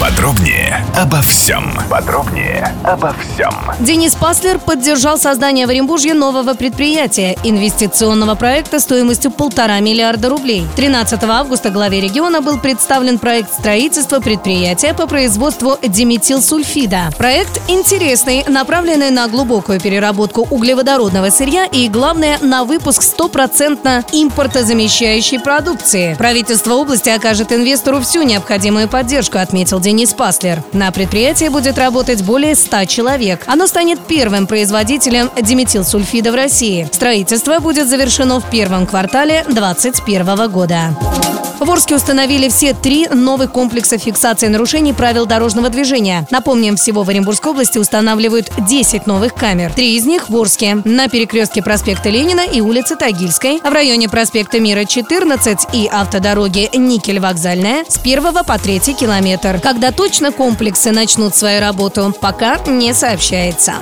Подробнее обо всем. Подробнее обо всем. Денис Паслер поддержал создание в Оренбурге нового предприятия – инвестиционного проекта стоимостью полтора миллиарда рублей. 13 августа главе региона был представлен проект строительства предприятия по производству диметилсульфида. Проект интересный, направленный на глубокую переработку углеводородного сырья и, главное, на выпуск стопроцентно импортозамещающей продукции. Правительство области окажет инвестору всю необходимую поддержку, отметил Денис Паслер. На предприятии будет работать более 100 человек. Оно станет первым производителем диметилсульфида в России. Строительство будет завершено в первом квартале 2021 года. В Орске установили все три новых комплекса фиксации нарушений правил дорожного движения. Напомним, всего в Оренбургской области устанавливают 10 новых камер. Три из них в Орске. На перекрестке проспекта Ленина и улицы Тагильской. В районе проспекта Мира 14 и автодороги Никель-Вокзальная с 1 по 3 километр. Когда точно комплексы начнут свою работу, пока не сообщается.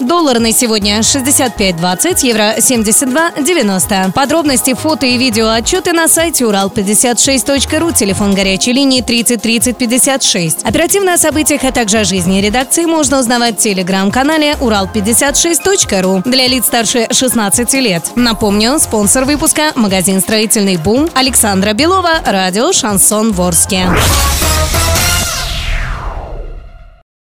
Доллар на сегодня 65.20, евро 72.90. Подробности, фото и видео отчеты на сайте урал56.ру, телефон горячей линии 30 30 56. Оперативно о событиях, а также о жизни редакции можно узнавать в телеграм-канале урал56.ру для лиц старше 16 лет. Напомню, спонсор выпуска – магазин «Строительный бум» Александра Белова, радио «Шансон Ворске».